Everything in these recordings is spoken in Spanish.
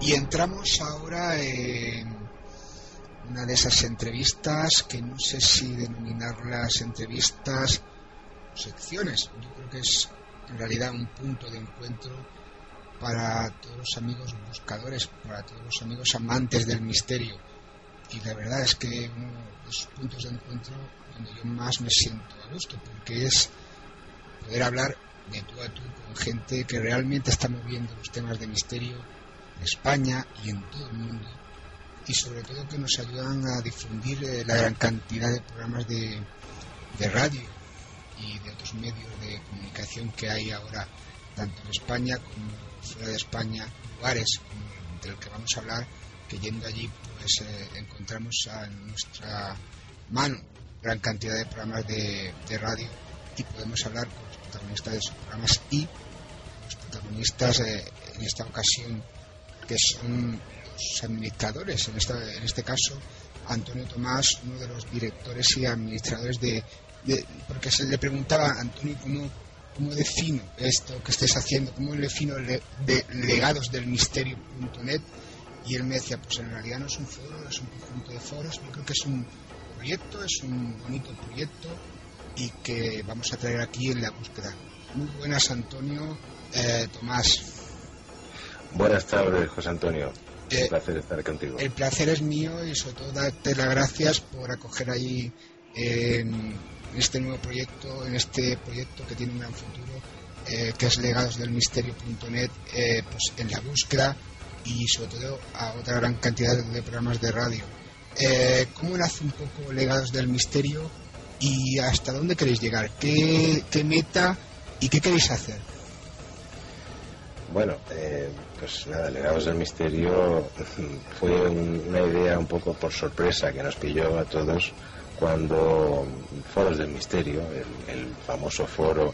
Y entramos ahora en una de esas entrevistas que no sé si denominarlas entrevistas o secciones. Yo creo que es en realidad un punto de encuentro para todos los amigos buscadores, para todos los amigos amantes del misterio. Y la verdad es que uno de esos puntos de encuentro donde yo más me siento a gusto, porque es poder hablar de tú a tú con gente que realmente está moviendo los temas de misterio España y en todo el mundo. Y sobre todo que nos ayudan a difundir eh, la gran cantidad de programas de, de radio y de otros medios de comunicación que hay ahora tanto en España como fuera de España lugares como del que vamos a hablar que yendo allí pues eh, encontramos a nuestra mano gran cantidad de programas de, de radio y podemos hablar con los protagonistas de esos programas y los protagonistas eh, en esta ocasión que son administradores, en, esta, en este caso Antonio Tomás, uno de los directores y administradores de, de- porque se le preguntaba a Antonio cómo, cómo defino esto que estés haciendo, cómo defino le- de legados del misterio.net y él me decía, pues en realidad no es un foro, es un conjunto de foros, yo creo que es un proyecto, es un bonito proyecto y que vamos a traer aquí en la búsqueda. Muy buenas Antonio, Eh, Tomás. Buenas tardes, José Antonio. Eh, Un placer estar contigo. El placer es mío y sobre todo darte las gracias por acoger ahí en este nuevo proyecto, en este proyecto que tiene un gran futuro, eh, que es legadosdelmisterio.net, eh, pues en la búsqueda y sobre todo a otra gran cantidad de programas de radio. Eh, ¿Cómo nace un poco Legados del Misterio y hasta dónde queréis llegar? ¿Qué, qué meta y qué queréis hacer? Bueno, pues nada, Legados del Misterio fue un- una idea un poco por sorpresa que nos pilló a todos cuando Foros del Misterio, el, el famoso foro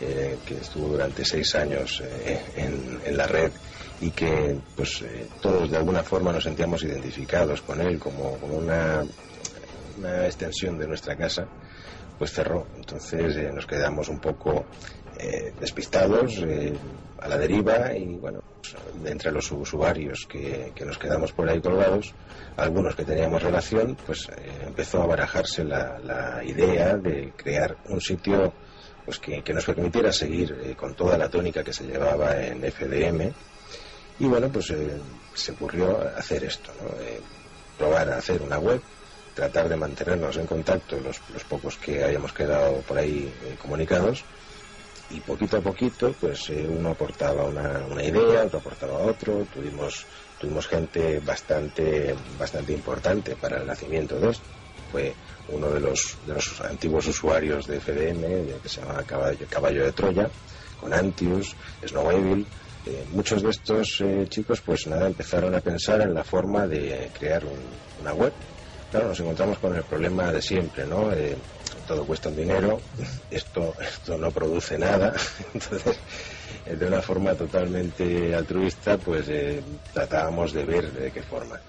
eh, que estuvo durante seis años eh, en, en la red y que pues eh, todos de alguna forma nos sentíamos identificados con él como, como una, una extensión de nuestra casa, pues cerró. Entonces nos quedamos un poco eh, despistados, eh, a la deriva y bueno, entre los usuarios que, nos quedamos por ahí colgados, algunos que teníamos relación, pues eh, empezó a barajarse la, idea de crear un sitio pues que, nos permitiera seguir eh, con toda la tónica que se llevaba en FDM y bueno, pues se ocurrió hacer esto, ¿no? Probar a hacer una web, tratar de mantenernos en contacto los, pocos que hayamos quedado por ahí comunicados y poquito a poquito pues eh, uno aportaba una, una idea, otro aportaba otro, tuvimos tuvimos gente bastante bastante importante para el nacimiento de esto. Fue uno de los, de los antiguos usuarios de FDM, que se llama Caballo, Caballo de Troya, con Antius, Snow Evil. Eh, muchos de estos eh, chicos pues nada empezaron a pensar en la forma de crear un- una web. Claro, nos encontramos con el problema de siempre, ¿no? Eh, todo cuesta un dinero, esto, esto no produce nada, entonces eh, de una forma totalmente altruista pues eh, tratábamos de ver de qué forma.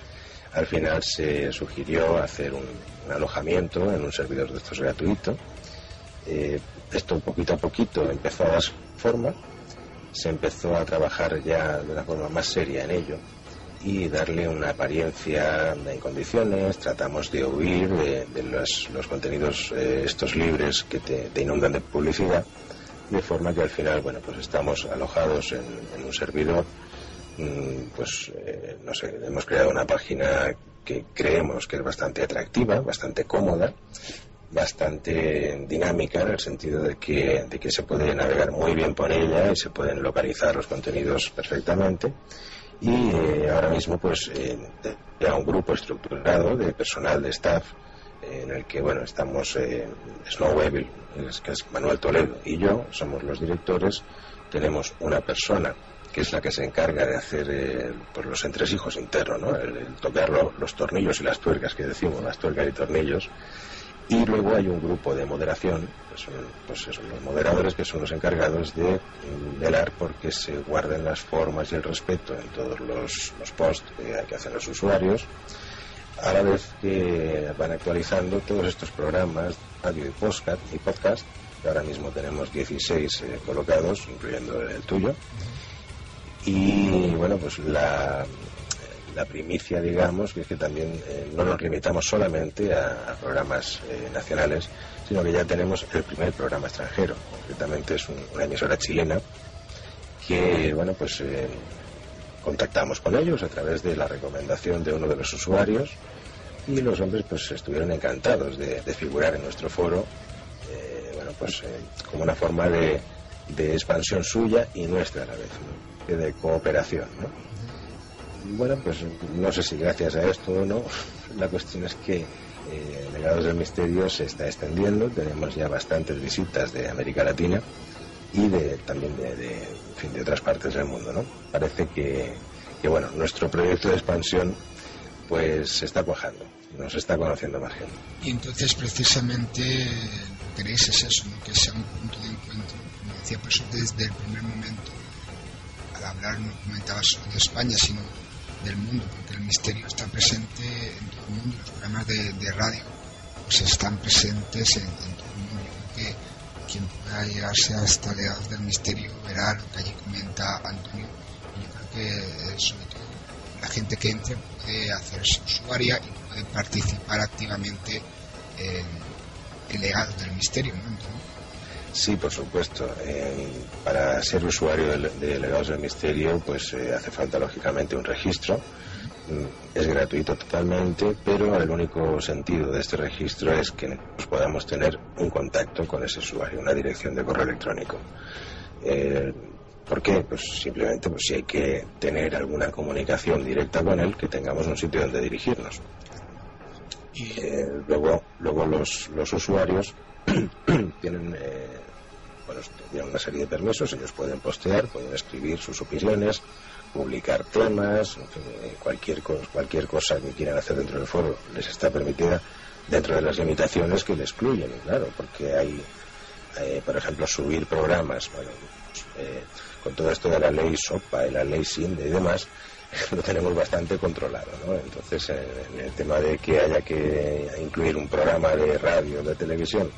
Al final se sugirió hacer un, alojamiento en un servidor de estos gratuito. Eh, esto poquito a poquito empezó a dar forma, se empezó a trabajar ya de una forma más seria en ello y darle una apariencia en condiciones. Tratamos de huir de, de los, contenidos eh, estos libres que te, inundan de publicidad, de forma que al final, bueno, pues estamos alojados en, en un servidor. mm, Pues eh, no sé, hemos creado una página que creemos que es bastante atractiva, bastante cómoda, bastante dinámica en el sentido de que, de que se puede navegar muy bien por ella y se pueden localizar los contenidos perfectamente y eh, ahora mismo pues ya un grupo estructurado de personal de staff en el que bueno estamos eh, Snow Evil, que es Manuel Toledo y yo somos los directores tenemos una persona que es la que se encarga de hacer eh, pues los entresijos internos, ¿no? el, tocar los tornillos y las tuercas que decimos, las tuercas y tornillos. Y luego hay un grupo de moderación, que son, pues los moderadores que son los encargados de velar porque se guarden las formas y el respeto en todos los, los posts que hay que hacer los usuarios, a la vez que van actualizando todos estos programas, radio y podcast, y podcast que ahora mismo tenemos 16 eh, colocados, incluyendo el tuyo. Y bueno, pues la, la primicia, digamos, que es que también eh, no nos limitamos solamente a, programas eh, nacionales, sino que ya tenemos el primer programa extranjero. Concretamente es una emisora chilena que, bueno, pues eh, contactamos con ellos a través de la recomendación de uno de los usuarios y los hombres pues estuvieron encantados de, figurar en nuestro foro, bueno, pues como una forma de, de expansión suya y nuestra a la vez de cooperación. Bueno, pues no sé si gracias a esto o no, la cuestión es que eh, Legados del Misterio se está extendiendo, tenemos ya bastantes visitas de América Latina y de, también de, de, de otras partes del mundo. ¿no? Parece que, que, bueno, nuestro proyecto de expansión pues se está cuajando, nos está conociendo más gente. Y entonces precisamente queréis es eso, que sea un punto de encuentro, como decía, pues desde el primer momento hablar no comentaba solo de España, sino del mundo, porque el misterio está presente en todo el mundo, los programas de, radio pues están presentes en, todo el mundo. Creo que quien pueda llegarse hasta Legados del Misterio verá lo que allí comenta Antonio. Yo creo que, eh, sobre todo, la gente que entre puede hacerse usuaria y puede participar activamente en, el Legados del Misterio. Sí, por supuesto. para ser usuario de, Legados del Misterio, pues eh, hace falta lógicamente un registro. Mm, es gratuito totalmente, pero el único sentido de este registro es que podamos tener un contacto con ese usuario, una dirección de correo electrónico. Eh, ¿Por qué? Pues simplemente pues, si hay que tener alguna comunicación directa con él, que tengamos un sitio donde dirigirnos. Y eh, luego, luego los, los usuarios tienen eh, bueno, tienen una serie de permisos, ellos pueden postear, pueden escribir sus opiniones, publicar temas, eh, cualquier, cualquier cosa que quieran hacer dentro del foro les está permitida dentro de las limitaciones que les excluyen, claro, porque hay, eh, por ejemplo, subir programas, bueno, eh, con todo esto de la ley SOPA y la ley SINDE y demás, lo tenemos bastante controlado, ¿no? Entonces, en el tema de que haya que incluir un programa de radio, de televisión,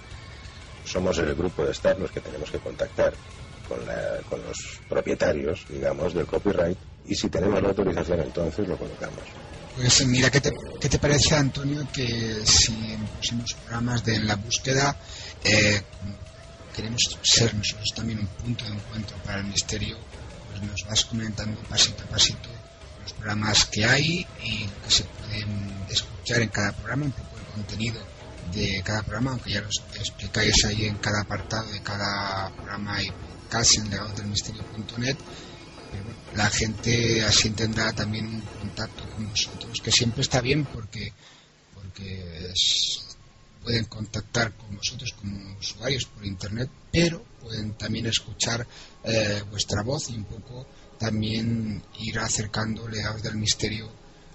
somos el grupo de staff los que tenemos que contactar con, los propietarios, digamos, del copyright y si tenemos la autorización entonces lo colocamos. Pues mira, ¿qué te, qué te parece, Antonio, que si en próximos programas de la búsqueda eh, queremos ser nosotros también un punto de encuentro para el misterio, pues nos vas comentando pasito a pasito los programas que hay y lo que se pueden escuchar en cada programa, un poco el contenido de cada programa, aunque ya lo explicáis ahí en cada apartado de cada programa y casi en legadosdelmisterio.net. la gente así tendrá también un contacto con vosotros, que siempre está bien porque, porque pueden contactar con vosotros como usuarios por internet, pero pueden también escuchar eh, vuestra voz y un poco también ir acercando legados del misterio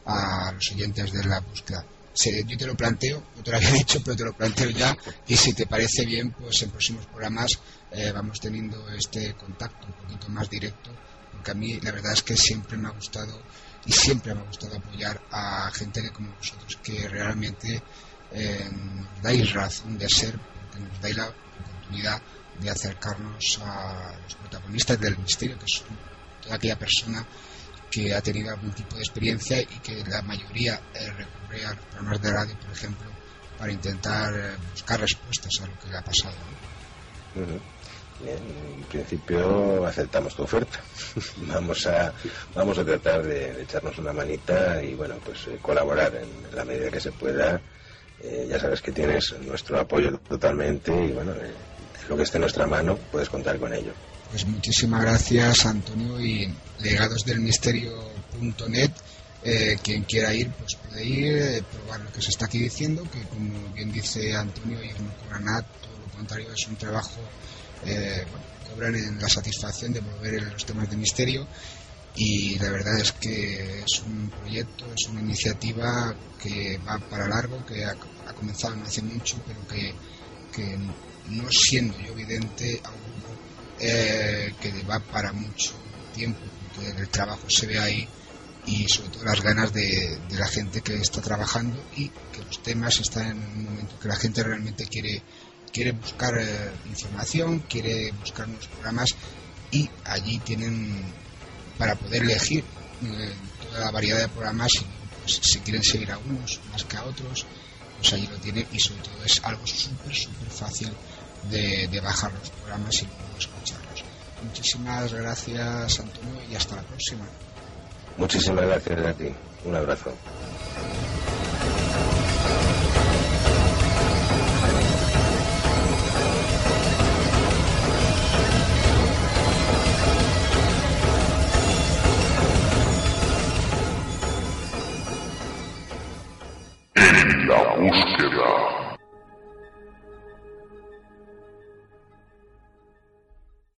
a los oyentes de la búsqueda yo te lo planteo, no te lo había dicho, pero te lo planteo ya y si te parece bien, pues en próximos programas eh, vamos teniendo este contacto un poquito más directo, porque a mí la verdad es que siempre me ha gustado y siempre me ha gustado apoyar a gente que como vosotros que realmente eh, nos dais razón de ser, porque nos dais la oportunidad de acercarnos a los protagonistas del misterio, que son toda aquella persona que ha tenido algún tipo de experiencia y que la mayoría eh, recurre a los programas de radio, por ejemplo, para intentar eh, buscar respuestas a lo que le ha pasado. En principio aceptamos tu oferta. vamos a vamos a tratar de, echarnos una manita y bueno pues eh, colaborar en la medida que se pueda. ya sabes que tienes nuestro apoyo totalmente y bueno lo que esté en nuestra mano puedes contar con ello. Pues muchísimas gracias Antonio y legadosdelmisterio.net eh, quien quiera ir pues puede ir, eh, probar lo que se está aquí diciendo, que como bien dice Antonio, ellos no cobran nada, todo lo contrario es un trabajo, eh, cobran en la satisfacción de volver en los temas de misterio. Y la verdad es que es un proyecto, es una iniciativa que va para largo, que ha, comenzado no hace mucho, pero que, que no siendo yo evidente aún eh, que va para mucho tiempo, porque el trabajo se ve ahí y sobre todo las ganas de, la gente que está trabajando y que los temas están en un momento que la gente realmente quiere quiere buscar eh, información, quiere buscar unos programas y allí tienen para poder elegir eh, toda la variedad de programas pues, si quieren seguir a unos más que a otros pues allí lo tienen y sobre todo es algo súper súper fácil de, bajar los programas y escucharlos. Muchísimas gracias Antonio y hasta la próxima. Muchísimas gracias a ti. Un abrazo.